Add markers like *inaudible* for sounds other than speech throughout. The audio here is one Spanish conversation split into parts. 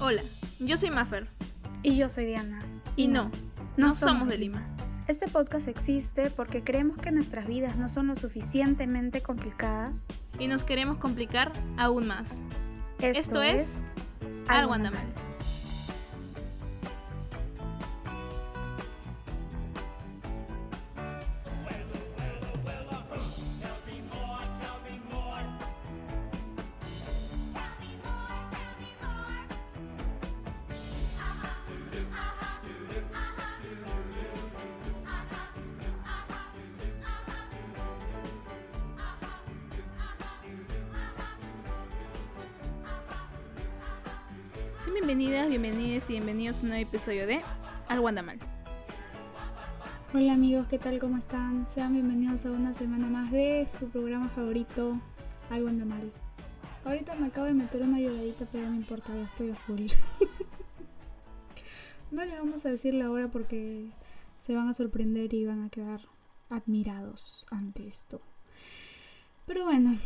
Hola, yo soy Maffer. Y yo soy Diana. Y no, no, somos de Lima. Este podcast existe porque creemos que nuestras vidas no son lo suficientemente complicadas. Y nos queremos complicar aún más. Esto, Esto es Algo anda un nuevo episodio de Algo anda. Hola amigos, ¿qué tal? ¿Cómo están? Sean bienvenidos a una semana más de su programa favorito, Algo anda. Ahorita me acabo de meter una lloradita, pero no importa, ya estoy a full. *laughs* no les vamos a decir la hora porque se van a sorprender y van a quedar admirados ante esto. Pero bueno,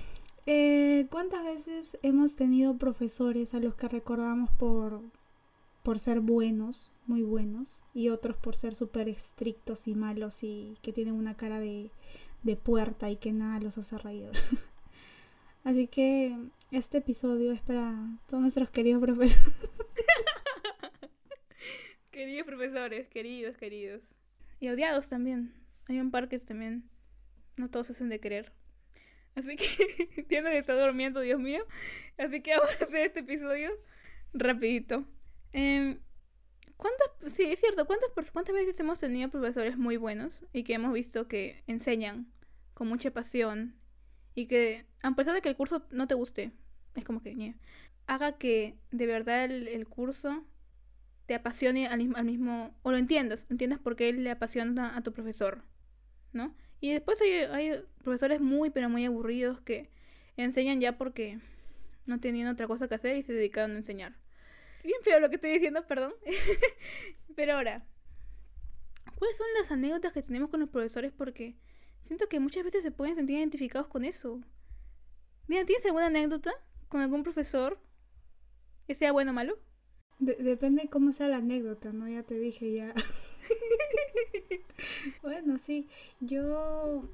eh, ¿cuántas veces hemos tenido profesores a los que recordamos por, por ser buenos, muy buenos, y otros por ser súper estrictos y malos y que tienen una cara de, de puerta y que nada los hace reír? *laughs* Así que este episodio es para todos nuestros queridos profesores. *laughs* Queridos profesores, queridos, queridos. Y odiados también. Hay un par que también no todos hacen de querer. Así que *laughs* Diana está durmiendo, Dios mío. Así que vamos a hacer este episodio rapidito. Em, ¿Cuántas, sí, es cierto, ¿cuántas, ¿cuántas veces hemos tenido profesores muy buenos y que hemos visto que enseñan con mucha pasión y que, a pesar de que el curso no te guste, es como que, haga que de verdad el, el curso te apasione al, mismo- al mismo, o lo entiendas, entiendas por qué le apasiona a tu profesor, ¿no? Y después hay, hay profesores muy, pero muy aburridos que enseñan ya porque no tenían otra cosa que hacer y se dedicaron a enseñar. Bien feo lo que estoy diciendo, perdón. *laughs* pero ahora, ¿cuáles son las anécdotas que tenemos con los profesores? Porque siento que muchas veces se pueden sentir identificados con eso. Diana, ¿tienes alguna anécdota con algún profesor? Que sea bueno o malo. De- depende cómo sea la anécdota, ¿no? Ya te dije ya. *laughs* bueno, sí. Yo.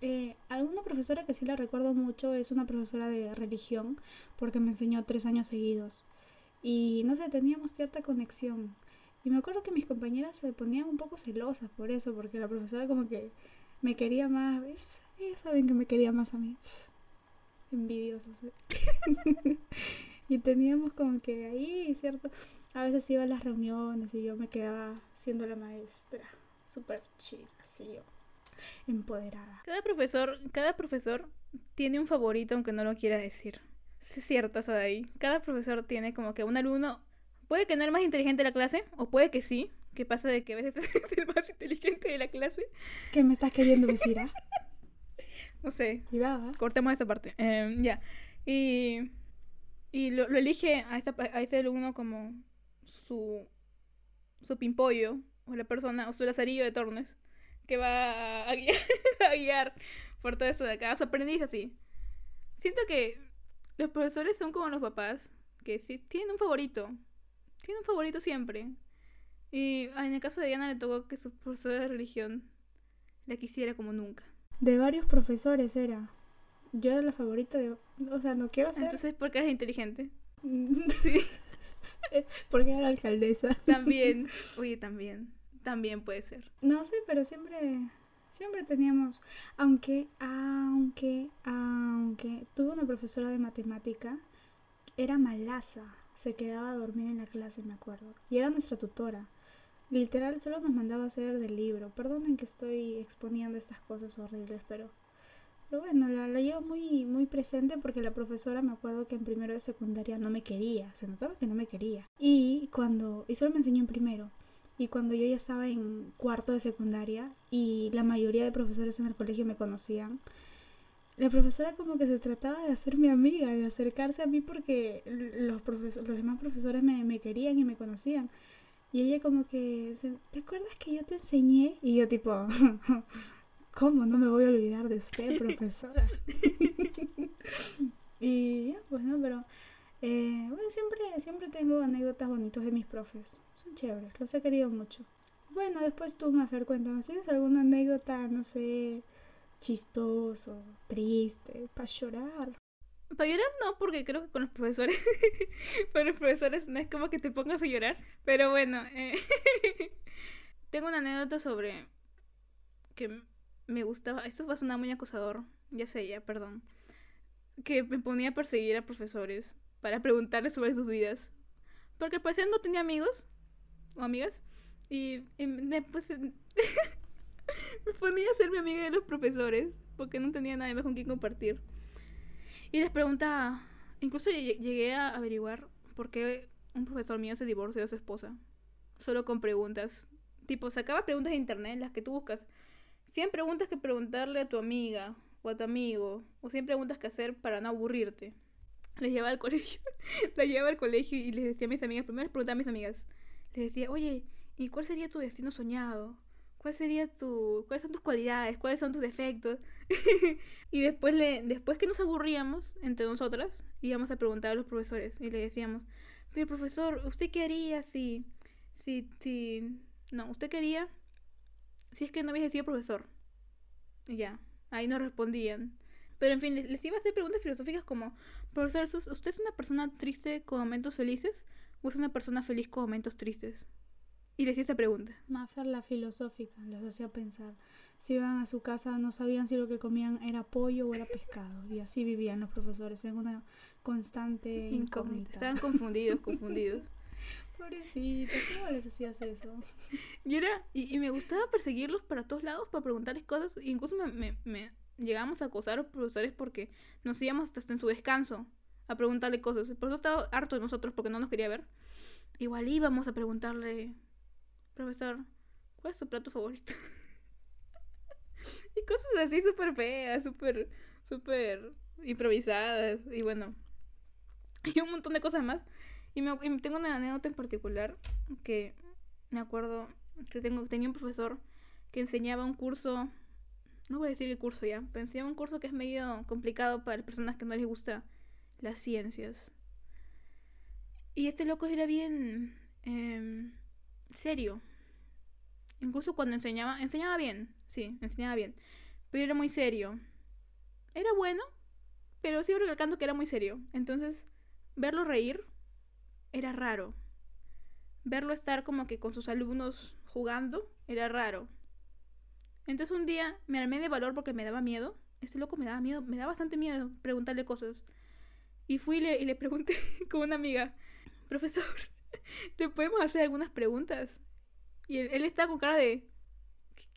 Eh, alguna profesora que sí la recuerdo mucho es una profesora de religión, porque me enseñó tres años seguidos. Y no sé, teníamos cierta conexión. Y me acuerdo que mis compañeras se ponían un poco celosas por eso, porque la profesora como que me quería más. Ellas saben que me quería más a mí. *laughs* Envidiosas. *laughs* y teníamos como que ahí, ¿cierto? A veces iba a las reuniones y yo me quedaba siendo la maestra. Súper chida, así yo. Empoderada. Cada profesor, cada profesor tiene un favorito aunque no lo quiera decir. Sí, Es cierto eso de ahí. Cada profesor tiene como que un alumno, puede que no el más inteligente de la clase, o puede que sí, que pasa de que a veces *laughs* es el más inteligente de la clase. ¿Qué me estás queriendo decir, ah? *laughs* No sé, Cuidado, ¿ah? cortemos esa parte. Em, ya. Y, y lo, lo elige a, esa, a ese alumno como su, su pimpollo, o la persona, o su lazarillo de tornes, que va a guiar, *laughs* a guiar por todo eso de acá. Su aprendiz así. Siento que los profesores son como los papás, que sí tienen un favorito. Tienen un favorito siempre. Y ah, en el caso de Diana le tocó que su profesora de religión la quisiera como nunca. De varios profesores era. Yo era la favorita de... O sea, no quiero ser... Entonces, ¿por qué eres inteligente? *laughs* sí. *laughs* Porque era la alcaldesa. También, *laughs* oye, también, también puede ser. No sé, pero siempre, siempre teníamos, aunque, aunque, aunque, tuve una profesora de matemática, era malaza, se quedaba dormida en la clase, me acuerdo, y era nuestra tutora. Literal, solo nos mandaba hacer del libro. Perdonen que estoy exponiendo estas cosas horribles, pero, pero bueno, la, la llevo muy, muy presente porque la profesora me acuerdo que en primero de secundaria no me quería, se notaba que no me quería. Y cuando, y solo me enseñó en primero. Y cuando yo ya estaba en cuarto de secundaria y la mayoría de profesores en el colegio me conocían, la profesora como que se trataba de hacer mi amiga, de acercarse a mí porque los, los demás profesores me, me querían y me conocían. Y ella como que, ¿te acuerdas que yo te enseñé? Y yo tipo, *laughs* ¿cómo? No me voy a olvidar de usted, profesora. *laughs* y ya, pues no, pero eh, bueno, siempre, siempre tengo anécdotas bonitas de mis profes. Son chéveres, los he querido mucho. Bueno, después tú, Mafer, cuéntanos, ¿tienes alguna anécdota, no sé, chistoso, triste, para llorar? Para llorar no, porque creo que con los profesores, *laughs* con los profesores no es como que te pongas a llorar. Pero bueno, eh, *laughs* tengo una anécdota sobre que me gustaba, esto va a sonar muy acosador, ya sé, ya, perdón, que me ponía a perseguir a profesores para preguntarles sobre sus vidas. Porque al parecer no tenía amigos o amigas. Y, pues, *laughs* me ponía a ser mi amiga de los profesores. Porque no tenía nadie más con quien compartir. Y les preguntaba. Incluso llegué a averiguar por qué un profesor mío se divorció de su esposa. Solo con preguntas. Tipo, sacaba preguntas de internet, las que tú buscas. 100 preguntas que preguntarle a tu amiga o a tu amigo. O 100 preguntas que hacer para no aburrirte la llevaba al colegio, *laughs* la llevaba al colegio y les decía a mis amigas, primero les preguntaba a mis amigas, les decía, oye, ¿y cuál sería tu destino soñado? ¿Cuál sería tu, cuáles son tus cualidades? ¿Cuáles son tus defectos? *laughs* y después le, después que nos aburríamos entre nosotras, íbamos a preguntar a los profesores y le decíamos, pero profesor, ¿usted qué haría si, si, si, no, usted qué haría si es que no hubiese sido profesor? Y ya, ahí nos respondían. Pero en fin, les, iba a hacer preguntas filosóficas como, profesor, ¿usted es una persona triste con momentos felices o es una persona feliz con momentos tristes? Y les hice esa pregunta. Maffer la filosófica, les hacía pensar. Si iban a su casa no sabían si lo que comían era pollo o era pescado. Y así vivían los profesores en una constante incógnita. Estaban confundidos, confundidos. *laughs* Pobrecito, ¿cómo les hacías eso? Y era, y, me gustaba perseguirlos para todos lados para preguntarles cosas. E incluso me, me llegamos a acosar a los profesores porque nos íbamos hasta en su descanso a preguntarle cosas. Por eso estaba harto de nosotros porque no nos quería ver. Igual íbamos a preguntarle, profesor, ¿cuál es su plato favorito? *laughs* y cosas así súper feas, súper, súper improvisadas. Y bueno, y un montón de cosas más. Y, me, tengo una anécdota en particular que me acuerdo que tengo, tenía un profesor que enseñaba un curso no voy a decir el curso ya, pero enseñaba un curso que es medio complicado para las personas que no les gusta las ciencias. Y este loco era bien em, serio. Incluso cuando enseñaba, enseñaba bien, sí, enseñaba bien, pero era muy serio. Era bueno, pero sigo recalcando que era muy serio. Entonces, verlo reír era raro. Verlo estar como que con sus alumnos jugando era raro. Entonces un día me armé de valor porque me daba miedo. Este loco me daba miedo, me daba bastante miedo preguntarle cosas. Y fui y le, y le pregunté *laughs* con una amiga, profesor, *laughs* ¿le podemos hacer algunas preguntas? Y él, estaba con cara de,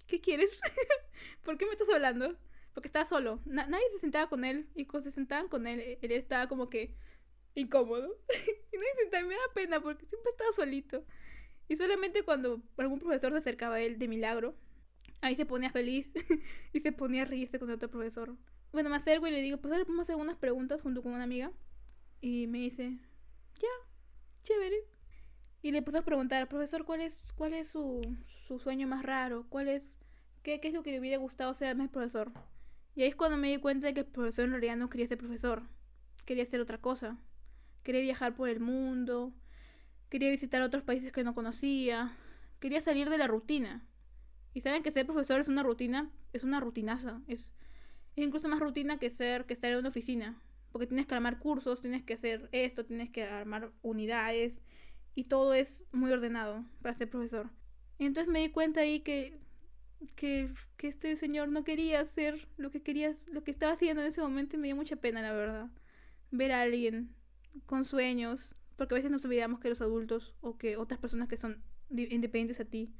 ¿qué, quieres? *laughs* ¿Por qué me estás hablando? Porque estaba solo. nadie se sentaba con él. Y cuando se sentaban con él, él estaba como que incómodo. y nadie se sentaba. Me da pena porque siempre estaba solito. Y solamente cuando algún profesor se acercaba a él de milagro, Ahí se ponía feliz y se ponía a reírse con otro profesor. Bueno, me acerco y le digo, ahora podemos hacer unas preguntas junto con una amiga. Y me dice, ya, chévere. Y le puse a preguntar, profesor, ¿cuál es, cuál es su, su sueño más raro? ¿Cuál es, qué, qué es lo que le hubiera gustado ser más profesor? Y ahí es cuando me di cuenta de que el profesor en realidad no quería ser profesor. Quería hacer otra cosa. Quería viajar por el mundo. Quería visitar otros países que no conocía. Quería salir de la rutina. Y saben que ser profesor es una rutina, es una rutinaza, es, incluso más rutina que ser que estar en una oficina, porque tienes que armar cursos, tienes que hacer esto, tienes que armar unidades y todo es muy ordenado para ser profesor. Entonces me di cuenta ahí que que, que este señor no quería hacer lo que quería, lo que estaba haciendo en ese momento y me dio mucha pena, la verdad. Ver a alguien con sueños, porque a veces nos olvidamos que los adultos o que otras personas que son independientes a ti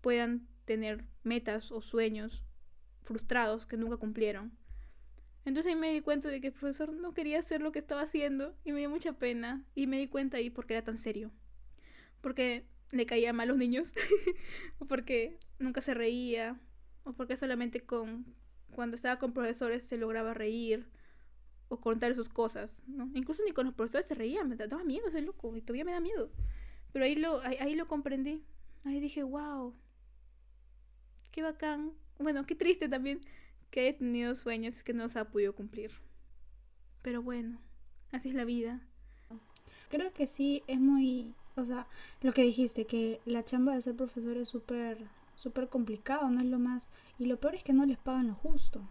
puedan tener metas o sueños frustrados que nunca cumplieron. Entonces ahí me di cuenta de que el profesor no quería hacer lo que estaba haciendo y me dio mucha pena y me di cuenta ahí porque era tan serio. Porque le caía mal a los niños *laughs* o porque nunca se reía o porque solamente con cuando estaba con profesores se lograba reír o contar sus cosas, ¿no? Incluso ni con los profesores se reía, me daba miedo ese loco y todavía me da miedo. Pero ahí lo ahí lo comprendí. Ahí dije, "Wow, qué bacán. Bueno, qué triste también que haya tenido sueños que no se ha podido cumplir. Pero bueno, así es la vida. Creo que sí es muy, o sea, lo que dijiste, que la chamba de ser profesor es súper, súper complicado, no es lo más, y lo peor es que no les pagan lo justo.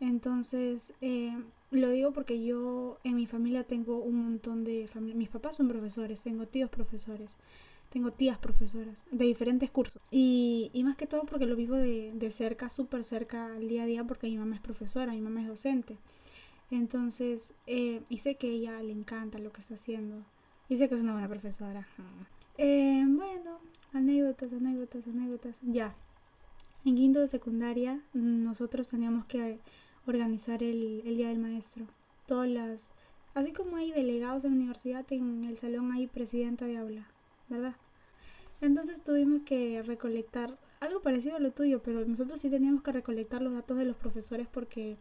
Entonces, eh, lo digo porque yo en mi familia tengo un montón de. Mis papás son profesores, tengo tíos profesores, tengo tías profesoras de diferentes cursos. Y, y más que todo porque lo vivo de, de cerca, súper cerca al día a día, porque mi mamá es profesora, mi mamá es docente. Entonces, eh, y sé que ella le encanta lo que está haciendo. Y sé que es una buena profesora. *laughs* Eh, bueno, anécdotas, anécdotas, anécdotas. Ya. En quinto de secundaria, nosotros teníamos que organizar el, el Día del Maestro. Todas las... Así como hay delegados en la universidad, en el salón hay presidenta de aula, ¿verdad? Entonces tuvimos que recolectar algo parecido a lo tuyo, pero nosotros sí teníamos que recolectar los datos de los profesores porque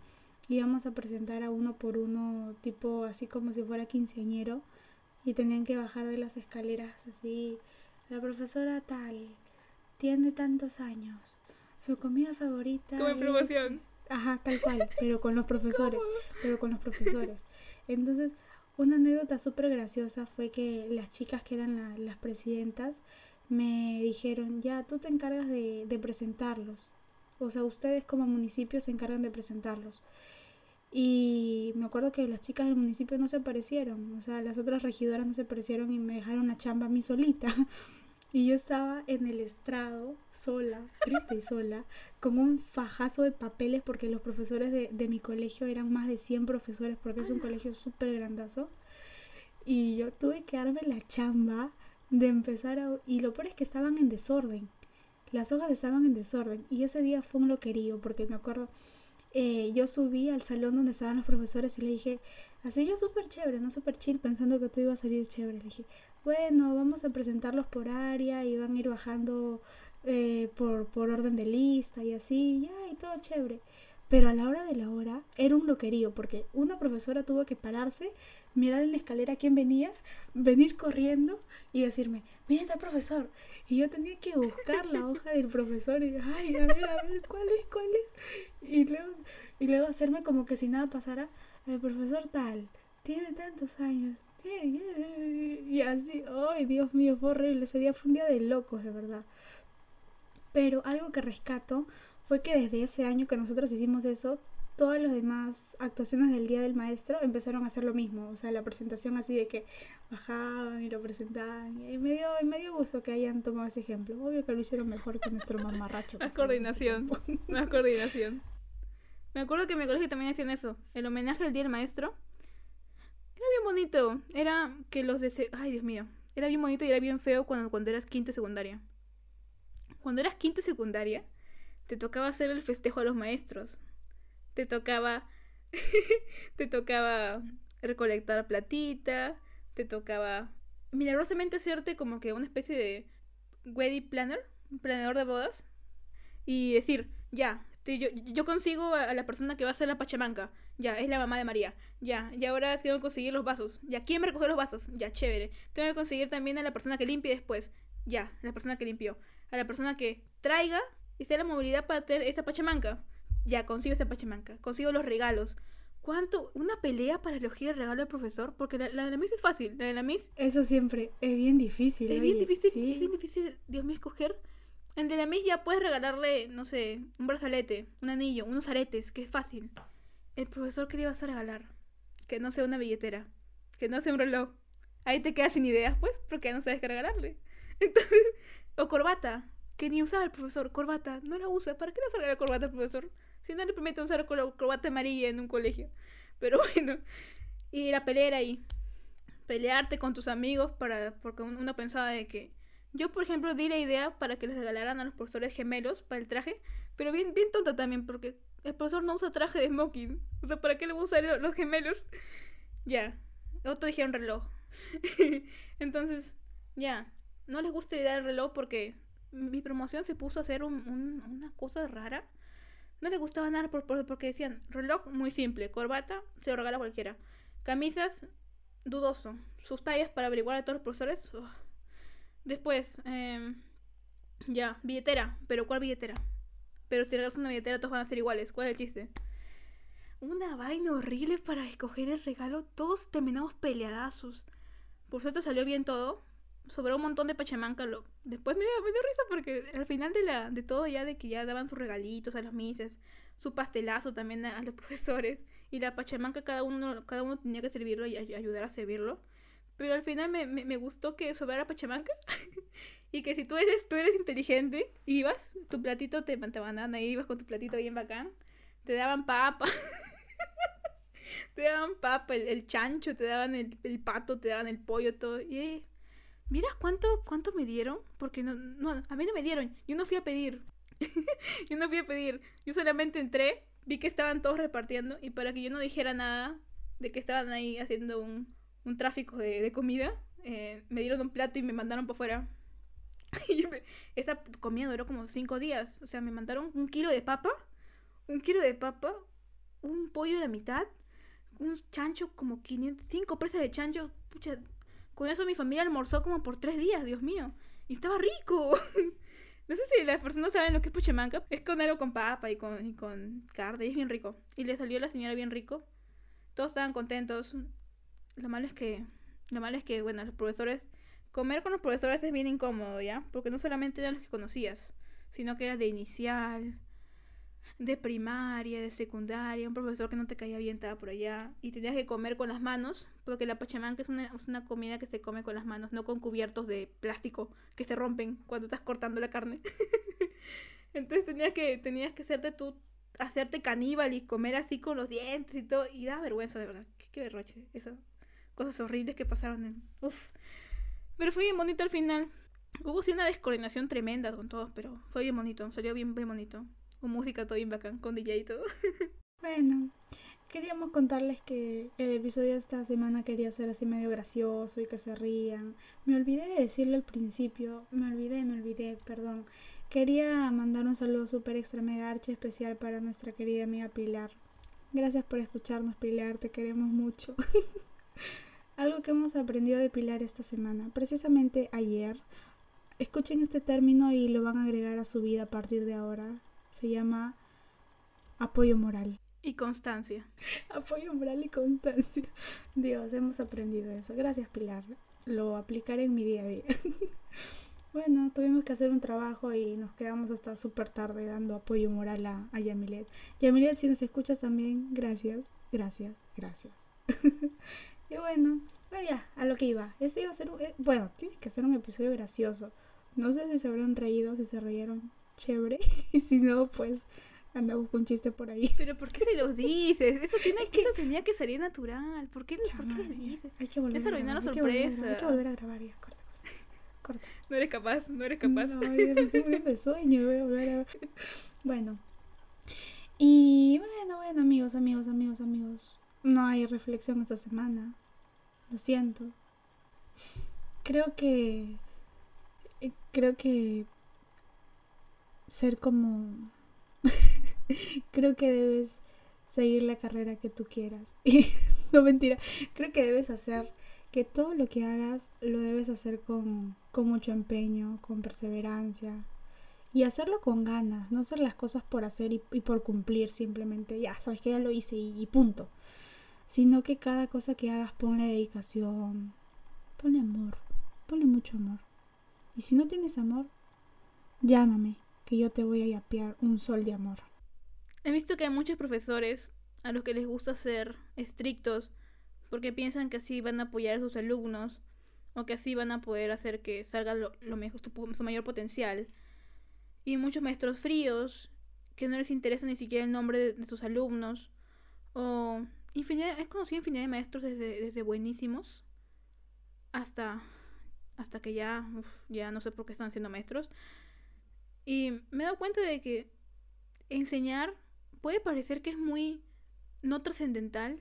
íbamos a presentar a uno por uno, tipo así como si fuera quinceañero, y tenían que bajar de las escaleras así. La profesora tal tiene tantos años. Su comida favorita. Como en promoción. Ajá, tal cual, pero con los *laughs* profesores, pero con los profesores. Entonces, una anécdota súper graciosa fue que las chicas que eran la, las presidentas me dijeron, ya, tú te encargas de, de, presentarlos. O sea, ustedes como municipio se encargan de presentarlos. Y me acuerdo que las chicas del municipio no se aparecieron, o sea, las otras regidoras no se aparecieron y me dejaron la chamba a mí solita. *laughs* Y yo estaba en el estrado, sola, triste y sola, con un fajazo de papeles porque los profesores de, de mi colegio eran más de 100 profesores porque es un colegio súper grandazo. Y yo tuve que darme la chamba de empezar a... Y lo peor es que estaban en desorden. Las hojas estaban en desorden. Y ese día fue un loquerío porque me acuerdo... Eh, yo subí al salón donde estaban los profesores y le dije, así yo súper chévere, no súper chill, pensando que todo iba a salir chévere. Le dije, bueno, vamos a presentarlos por área y van a ir bajando eh, por, por orden de lista y así, ya, y todo chévere. Pero a la hora de la hora era un loquerío, porque una profesora tuvo que pararse, mirar en la escalera quién venía, venir corriendo y decirme, mira está profesor. Y yo tenía que buscar la hoja del profesor y, ay, a ver, a ver, ¿cuál es, cuál es? Y luego, y luego hacerme como que si nada pasara, el profesor tal, tiene tantos años, *laughs* y así, ay, Dios mío, fue horrible. Ese día fue un día de locos, de verdad. Pero algo que rescato fue que desde ese año que nosotros hicimos eso, todas las demás actuaciones del Día del Maestro empezaron a hacer lo mismo. O sea, la presentación así de que bajaban y lo presentaban. Y me dio, me dio gusto que hayan tomado ese ejemplo. Obvio que lo hicieron mejor que nuestro mamarracho. Más coordinación. Más coordinación. Me acuerdo que en mi colegio también hacían eso. El homenaje al Día del Maestro era bien bonito. Era que los de... Ay, Dios mío. Era bien bonito y era bien feo cuando, cuando eras quinto y secundaria. Cuando eras quinto y secundaria, te tocaba hacer el festejo a los maestros. Te tocaba... *laughs* te tocaba recolectar platita. Te tocaba milagrosamente hacerte como que una especie de wedding planner, planeador de bodas. Y decir, ya, yo, yo, consigo a, la persona que va a ser la pachamanca. Ya, es la mamá de María. Ya, y ahora tengo que conseguir los vasos. Ya, ¿quién me recoge los vasos? Ya, chévere. Tengo que conseguir también a la persona que limpie después. Ya, la persona que limpió. A la persona que traiga y sea la movilidad para tener esa pachamanca. Ya, consigo esa pachamanca. Consigo los regalos. ¿Cuánto? ¿Una pelea para elegir el regalo del profesor? Porque la, la de la Miss es fácil. La de la Miss. Eso siempre. Es bien difícil. Es bien difícil. Sí. Es bien difícil, Dios mío, escoger. En de la Miss ya puedes regalarle, no sé, un brazalete, un anillo, unos aretes, que es fácil. El profesor, ¿qué le vas a regalar? Que no sea una billetera, que no sea un reloj. Ahí te quedas sin ideas, pues, porque no sabes qué regalarle. *laughs* O corbata, que ni usaba el profesor, corbata, no la usa. ¿Para qué le vas a regalar corbata al profesor? Si no le permite usar corbata amarilla en un colegio. *laughs* Pero bueno, y la pelea ahí. Pelearte con tus amigos para, porque uno pensaba de que yo, por ejemplo, di la idea para que les regalaran a los profesores gemelos para el traje, pero bien, bien tonta también, porque el profesor no usa traje de smoking. O sea, ¿para qué le usar los gemelos? Ya. Otro dijeron reloj. *laughs* Entonces, ya. No les gusta la idea reloj porque mi promoción se puso a hacer un, un, una cosa rara. No les gustaba nada por, por, porque decían reloj muy simple, corbata se lo regala cualquiera. Camisas, dudoso. Sus tallas para averiguar a todos los profesores. Después, eh, ya, billetera. Pero ¿cuál billetera? Pero si regalas una billetera, todos van a ser iguales. ¿Cuál es el chiste? una vaina horrible para escoger el regalo. Todos terminamos peleadazos. Por suerte salió bien todo. Sobró un montón de pachamanca. Lo... Después me dio, me risa porque al final de, la, de todo ya de que ya daban sus regalitos a los mises. Su pastelazo también a, los *laughs* profesores. Y la pachamanca cada uno, cada uno tenía que servirlo y ayudar a servirlo. Pero al final me, me, me gustó que sobrara pachamanca. *laughs* y que si tú eres, tú eres inteligente, ibas, tu platito te, te mandaban ahí, ibas con tu platito bien bacán. Te daban papa. *laughs* te daban papa, el, chancho, te daban el, pato, te daban el pollo, todo. Y eh, mira cuánto, cuánto me dieron, porque no, no, a mí no me dieron, yo no fui a pedir. *laughs* yo no fui a pedir, yo solamente entré, vi que estaban todos repartiendo y para que yo no dijera nada de que estaban ahí haciendo un, un tráfico de, de comida, eh, me dieron un plato y me mandaron para afuera. *laughs* esa comida duró como cinco días. O sea, me mandaron un kilo de papa, un kilo de papa, un pollo de la mitad, un chancho como 500, cinco presas de chancho. Con eso mi familia almorzó como por tres días, Dios mío. Y estaba rico. *laughs* no sé si las personas saben lo que es puchemanca. Es con algo con papa y con, y con carne. Y es bien rico. Y le salió a la señora bien rico. Todos estaban contentos. Lo malo es que... Lo malo es que, bueno, los profesores... Comer con los profesores es bien incómodo, ¿ya? Porque no solamente eran los que conocías, sino que era de inicial, de primaria, de secundaria, un profesor que no te caía bien estaba por allá y tenías que comer con las manos, porque la pachamanca es una, es una comida que se come con las manos, no con cubiertos de plástico que se rompen cuando estás cortando la carne. *laughs* Entonces tenías que, tenías que hacerte tú, hacerte caníbal y comer así con los dientes y todo, y da vergüenza de verdad, qué, qué esas cosas horribles que pasaron en... Uf. Pero fue bien bonito al final. Hubo sí una descoordinación tremenda con todos, pero fue bien bonito, salió bien, bien bonito con música todo bien bacán, con DJ y todo. *laughs* bueno, queríamos contarles que el episodio de esta semana quería ser así medio gracioso y que se rían. Me olvidé de decirlo al principio, me olvidé, me olvidé, perdón. Quería mandar un saludo súper extra mega archi especial para nuestra querida amiga Pilar. Gracias por escucharnos, Pilar, te queremos mucho. *laughs* Algo que hemos aprendido de Pilar esta semana, precisamente ayer. Escuchen este término y lo van a agregar a su vida a partir de ahora se llama apoyo moral. Y constancia. *laughs* apoyo moral y constancia. Dios, hemos aprendido eso. Gracias, Pilar. Lo aplicaré en mi día a día. *laughs* bueno, tuvimos que hacer un trabajo y nos quedamos hasta súper tarde dando apoyo moral a, a Yamilet. Yamilet, si nos escuchas también, gracias, gracias, gracias. *laughs* y bueno, vaya, a lo que iba. Este iba a ser un, eh, bueno, tiene que ser un episodio gracioso. No sé si se habrán reído, si se reyeron chévere. *laughs* Y si no, pues andamos con un chiste por ahí. Pero ¿por qué se los dices? Eso, *laughs* tiene que, eso tenía que salir natural. ¿Por qué, ¿por qué dices? Hay que volver. a la sorpresa. hay que volver a grabar ya. Corta, corta. No eres capaz, no eres capaz. No, ya estoy muriendo de sueño. Voy a. *laughs* Bueno. Y bueno, bueno, amigos, amigos, amigos, amigos. No hay reflexión esta semana. Lo siento. Creo que... Creo que ser como... *laughs* creo que debes seguir la carrera que tú quieras. *laughs* no mentira, creo que debes hacer que todo lo que hagas lo debes hacer con, con mucho empeño, con perseverancia y hacerlo con ganas, no hacer las cosas por hacer y, por cumplir simplemente, ya sabes que ya lo hice y, punto, sino que cada cosa que hagas ponle dedicación, ponle amor, ponle mucho amor. Y si no tienes amor, llámame, que yo te voy a yapear un sol de amor. He visto que hay muchos profesores a los que les gusta ser estrictos porque piensan que así van a apoyar a sus alumnos o que así van a poder hacer que salga lo, mejor, su, mayor potencial. Y muchos maestros fríos que no les interesa ni siquiera el nombre de, sus alumnos o infinidad, he conocido infinidad de maestros desde, desde buenísimos hasta hasta que ya ya no sé por qué están siendo maestros y me he dado cuenta de que enseñar puede parecer que es muy no trascendental,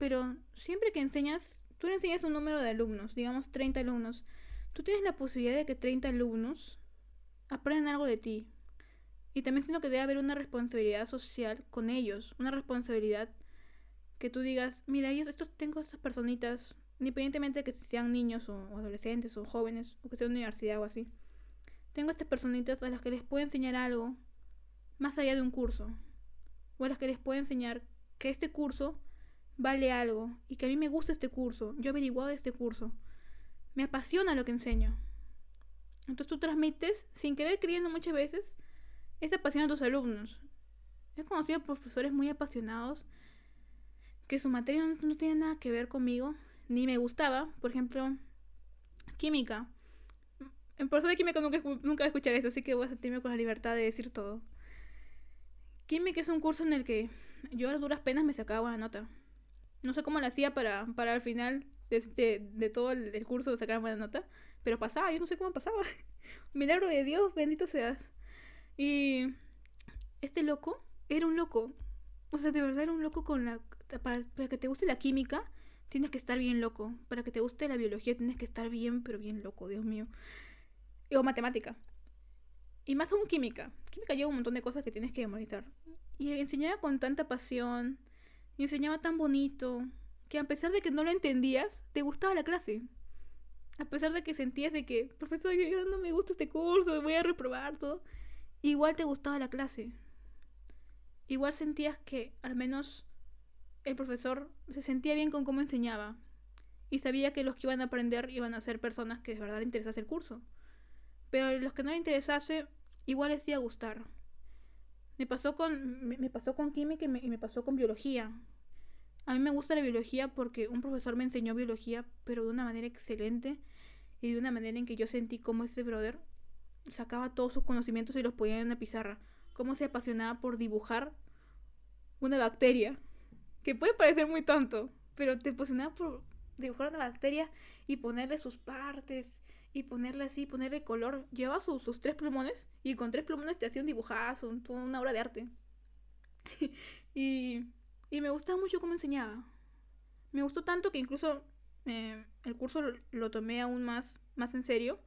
pero siempre que enseñas, tú le enseñas un número de alumnos, digamos 30 alumnos, tú tienes la posibilidad de que 30 alumnos aprendan algo de ti. Y también siento que debe haber una responsabilidad social con ellos, una responsabilidad que tú digas, mira, ellos, estos tengo esas personitas, independientemente de que sean niños o adolescentes o jóvenes, o que sea universidad o así tengo estas personitas a las que les puedo enseñar algo más allá de un curso. O a las que les puedo enseñar que este curso vale algo y que a mí me gusta este curso. Yo he averiguado este curso. Me apasiona lo que enseño. Entonces tú transmites, sin querer creyendo muchas veces, esa pasión a tus alumnos. He conocido profesores muy apasionados que su materia no, tiene nada que ver conmigo, ni me gustaba. Por ejemplo, química. En profesor de química nunca, nunca voy a escuchar eso, así que voy a sentirme con la libertad de decir todo. Química es un curso en el que yo a duras penas me sacaba buena nota. No sé cómo lo hacía para, para al final de, de, todo el, curso sacar buena nota, pero pasaba, yo no sé cómo pasaba. *laughs* Milagro de Dios, bendito seas. Y este loco era un loco. O sea, de verdad era un loco con la... Para, que te guste la química, tienes que estar bien loco. Para que te guste la biología, tienes que estar bien, pero bien loco, Dios mío. O matemática. Y más aún química. Química lleva un montón de cosas que tienes que memorizar. Y enseñaba con tanta pasión. Y enseñaba tan bonito. Que a pesar de que no lo entendías, te gustaba la clase. A pesar de que sentías de que, profesor, yo no me gusta este curso, voy a reprobar todo. Igual te gustaba la clase igual sentías que al menos el profesor se sentía bien con cómo enseñaba y sabía que los que iban a aprender iban a ser personas que de verdad le interesase el curso. Pero los que no le interesase, igual les iba a gustar. Me pasó con, me, pasó con química y me, y me pasó con biología. A mí me gusta la biología porque un profesor me enseñó biología, pero de una manera excelente y de una manera en que yo sentí como ese brother sacaba todos sus conocimientos y los ponía en una pizarra cómo se apasionaba por dibujar una bacteria. Que puede parecer muy tonto, pero te apasionaba por dibujar una bacteria y ponerle sus partes y ponerle así, ponerle color. Llevaba sus, tres plumones y con tres plumones te hacía un dibujazo, una obra de arte. *laughs* y, y me gustaba mucho cómo enseñaba. Me gustó tanto que incluso eh, el curso lo, tomé aún más, más en serio.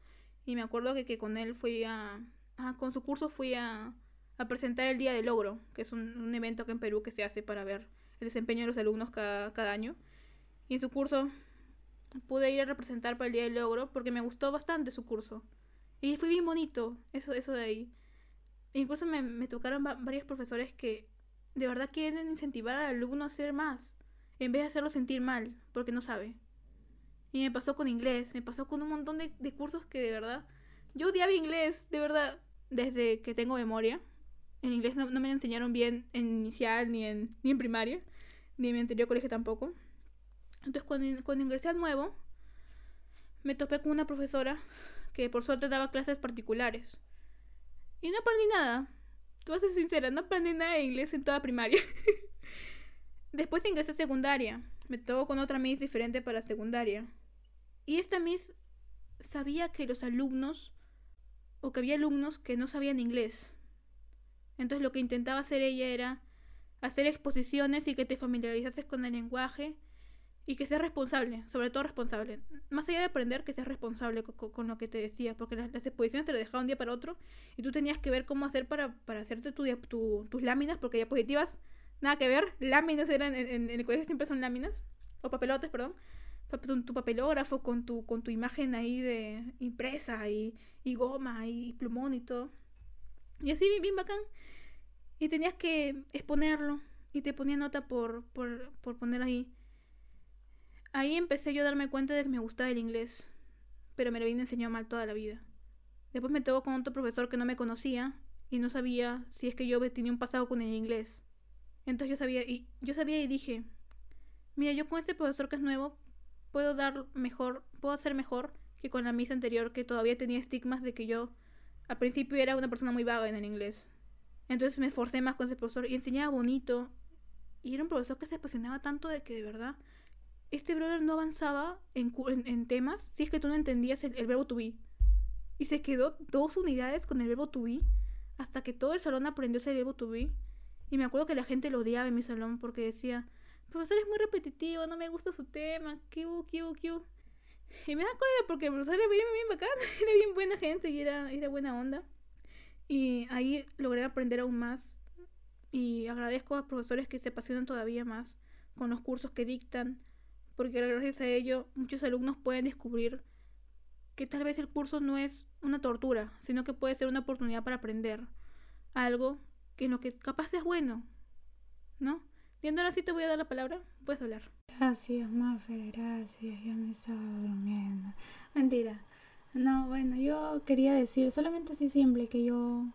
Y me acuerdo que, que con él fui a... Ah, con su curso fui a, a presentar el Día del Logro, que es un, evento que en Perú que se hace para ver el desempeño de los alumnos cada, cada año. Y en su curso pude ir a representar para el Día del Logro porque me gustó bastante su curso. Y fue bien bonito eso, eso de ahí. incluso me, me tocaron varios profesores que de verdad quieren incentivar al alumno a hacer más, en vez de hacerlo sentir mal, porque no sabe. Y me pasó con inglés, me pasó con un montón de, de cursos que de verdad... Yo odiaba inglés, de verdad, desde que tengo memoria. En inglés no, me enseñaron bien en inicial, ni en, ni en primaria, ni en mi anterior colegio tampoco. Entonces cuando, ingresé al nuevo, me topé con una profesora que por suerte daba clases particulares. Y no aprendí nada. Tú vas a ser sincera, no aprendí nada de inglés en toda primaria. *laughs* Después ingresé a secundaria. Me tocó con otra Miss diferente para secundaria. Y esta Miss sabía que los alumnos, o que había alumnos que no sabían inglés. Entonces lo que intentaba hacer ella era hacer exposiciones y que te familiarizases con el lenguaje y que seas responsable, sobre todo responsable. Más allá de aprender, que seas responsable con, lo que te decía, porque las, exposiciones se las dejaban un día para otro y tú tenías que ver cómo hacer para, para hacerte tu, tus láminas, porque diapositivas, nada que ver, láminas eran, en, el colegio siempre son láminas, o papelotes, perdón, tu papelógrafo con tu, con tu imagen ahí de impresa y, y goma y plumón y todo. Y así bien, bien bacán. Y tenías que exponerlo. Y te ponía nota por, por, por poner ahí. Ahí empecé yo a darme cuenta de que me gustaba el inglés. Pero me lo habían enseñado mal toda la vida. Después me tocó con otro profesor que no me conocía. Y no sabía si es que yo tenía un pasado con el inglés. Entonces yo sabía, y yo sabía y dije, mira, yo con este profesor que es nuevo, puedo dar mejor, puedo hacer mejor que con la misa anterior que todavía tenía estigmas de que yo al principio era una persona muy vaga en el inglés. Entonces me esforcé más con ese profesor y enseñaba bonito. Y era un profesor que se apasionaba tanto de que de verdad este brother no avanzaba en, en, temas si es que tú no entendías el, verbo to be. Y se quedó dos unidades con el verbo to be hasta que todo el salón aprendió ese verbo to be. Y me acuerdo que la gente lo odiaba en mi salón porque decía, profesor es muy repetitivo, no me gusta su tema, kiu, kiu, kiu. Y me da cólera porque el profesor era bien, bien bacán, *laughs* era bien buena gente y era, era buena onda. Y ahí logré aprender aún más. Y agradezco a profesores que se apasionan todavía más con los cursos que dictan, porque gracias a ello muchos alumnos pueden descubrir que tal vez el curso no es una tortura, sino que puede ser una oportunidad para aprender algo que en lo que capaz es bueno, ¿no? Y ahora sí te voy a dar la palabra. Puedes hablar. Gracias, Maffer, gracias. Ya me estaba durmiendo. Mentira. No, bueno, yo quería decir solamente así simple que yo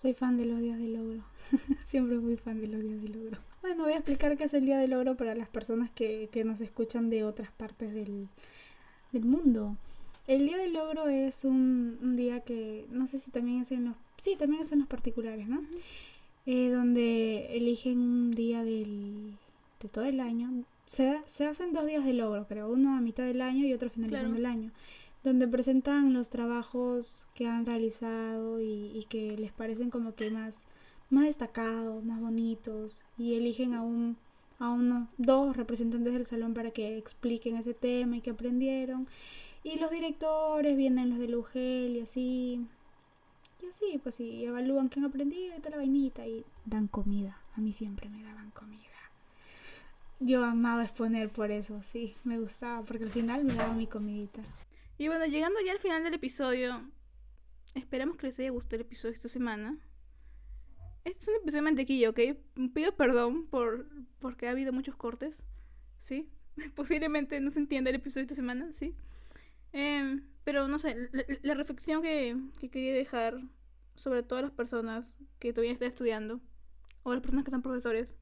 soy fan de los días de logro. *laughs* Siempre fui fan de los días de logro. Bueno, voy a explicar qué es el día de logro para las personas que, que nos escuchan de otras partes del, del mundo. El día del logro es un, un, día que no sé si también es en los... Sí, también es en los particulares, ¿no? Eh, donde eligen un día del, de todo el año. Se, se hacen dos días de logro, creo. Uno a mitad del año y otro finalizando claro. el año donde presentan los trabajos que han realizado y, y, que les parecen como que más, más destacados, más bonitos y eligen a un a unos dos representantes del salón para que expliquen ese tema y que aprendieron. Y los directores vienen los de UGEL y así. Y así pues sí evalúan qué han aprendido y toda la vainita y dan comida. A mí siempre me daban comida. Yo amaba exponer por eso sí me gustaba porque al final me daban mi comidita y bueno, llegando ya al final del episodio, esperamos que les haya gustado el episodio esta semana. Este es un episodio de mantequilla, ¿ok? Pido perdón por porque ha habido muchos cortes, ¿sí? *laughs* Posiblemente no se entienda el episodio de esta semana, ¿sí? Eh, pero no sé, la, la reflexión que, que, quería dejar sobre todas las personas que todavía están estudiando, o las personas que son profesores,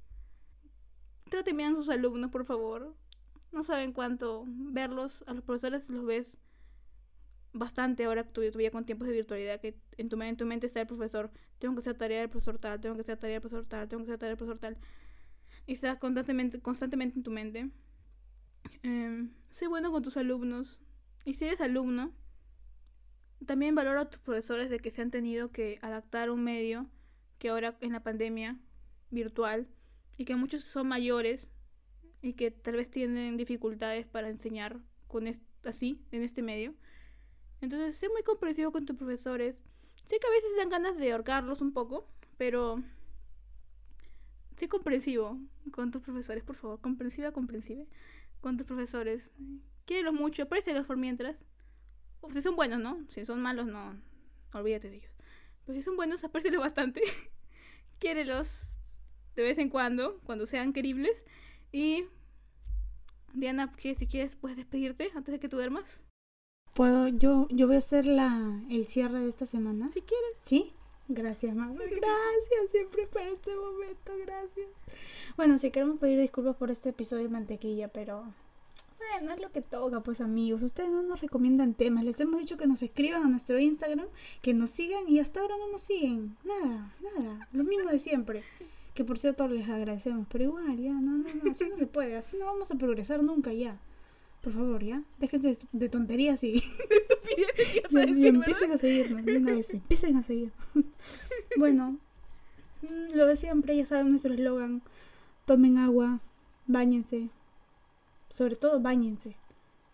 traten bien a sus alumnos, por favor. No saben cuánto verlos, a los profesores los ves bastante ahora todavía con tiempos de virtualidad que en tu, en tu mente está el profesor, tengo que hacer tarea del profesor tal, tengo que hacer tarea del profesor tal, tengo que hacer tarea del profesor tal. Y está constantemente, constantemente en tu mente. Eh, sé bueno con tus alumnos. Y si eres alumno, también valora a tus profesores de que se han tenido que adaptar a un medio que ahora en la pandemia virtual y que muchos son mayores y que tal vez tienen dificultades para enseñar con así en este medio entonces, sé muy comprensivo con tus profesores. Sé que a veces dan ganas de ahorcarlos un poco, pero sé comprensivo con tus profesores, por favor. Comprensiva, comprensive con tus profesores. Quiérelos mucho, aprécialos por mientras. O si son buenos, ¿no? Si son malos, no. Olvídate de ellos. Pero si son buenos, aprécialos bastante. *laughs* Quiérelos de vez en cuando, cuando sean queribles. Y. Diana, si quieres, puedes despedirte antes de que tú duermas. Puedo, yo, yo voy a hacer la, el cierre de esta semana. Si quieres. ¿Sí? Gracias, mamá. Gracias, siempre para este momento, gracias. Bueno, si queremos pedir disculpas por este episodio de mantequilla, pero bueno, es lo que toca, pues amigos. Ustedes no nos recomiendan temas. Les hemos dicho que nos escriban a nuestro Instagram, que nos sigan y hasta ahora no nos siguen. Nada, nada. Lo mismo de siempre. Que por cierto les agradecemos, pero igual, ya, no, no, no, así no se puede. Así no vamos a progresar nunca ya. Por favor, ya. Déjense de tonterías y. *laughs* estupideces. y, empiecen a seguirnos una vez. Empiecen a seguir. *laughs* *laughs* bueno, lo de siempre, ya saben nuestro eslogan. Tomen agua, bañense. Sobre todo, bañense.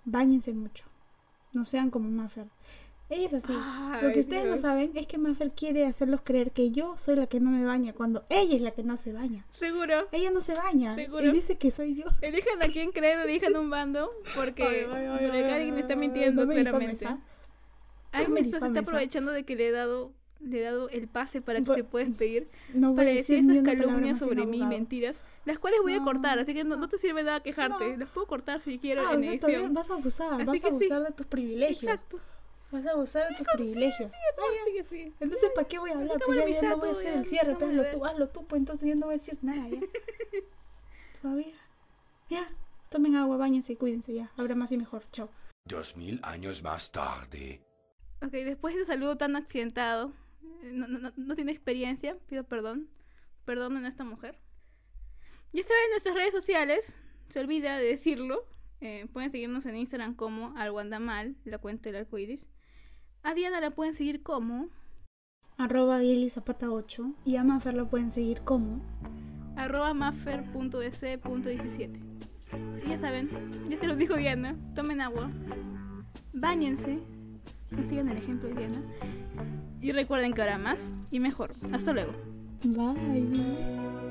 Bañense mucho. No sean como Maffer. Ella es así. Ay, Lo que ustedes Dios. no saben es que Maffer quiere hacerlos creer que yo soy la que no me baña, cuando ella es la que no se baña. Seguro. Ella no se baña. ¿Seguro? Y dice que soy yo. Elijan a quien creer, elijan un bando. Porque alguien está mintiendo no claramente. ¿ah? Alguien me está, se está ¿ah? aprovechando de que le he dado le he dado el pase para que se pueda despedir. No Para decir palabra calumnias sobre mí, mentiras, las cuales voy a cortar, así que no, te sirve nada quejarte. No. Las puedo cortar si quiero Ah, en o sea, todavía edición. vas a abusar, Así vas a sí. abusar de tus privilegios. Exacto. Vas a abusar de tus privilegios. Así que sí. Entonces, ¿para qué voy a hablar? Pues ya, ya no voy a hacer el cierre, pues hazlo ver. tú, hazlo tú, pues entonces yo no voy a decir nada ya. *laughs* Todavía. Ya, tomen agua, bañense y cuídense ya. Habrá más y mejor. Chao. Dos mil años más tarde. Ok, después de ese saludo tan accidentado, eh, no, no, no- no tiene experiencia, pido perdón. Perdonen a esta mujer. Ya saben, en nuestras redes sociales, se olvida de decirlo. eh, pueden seguirnos en Instagram como Alguandamal, la cuenta del arcoiris. A Diana la pueden seguir como Arroba Zapata 8 y a Mafer lo pueden seguir como. arroba maffer.es.17. Y ya saben, ya te lo dijo Diana, tomen agua, bañense y sigan el ejemplo de Diana. Y recuerden que ahora más y mejor. Hasta luego. Bye.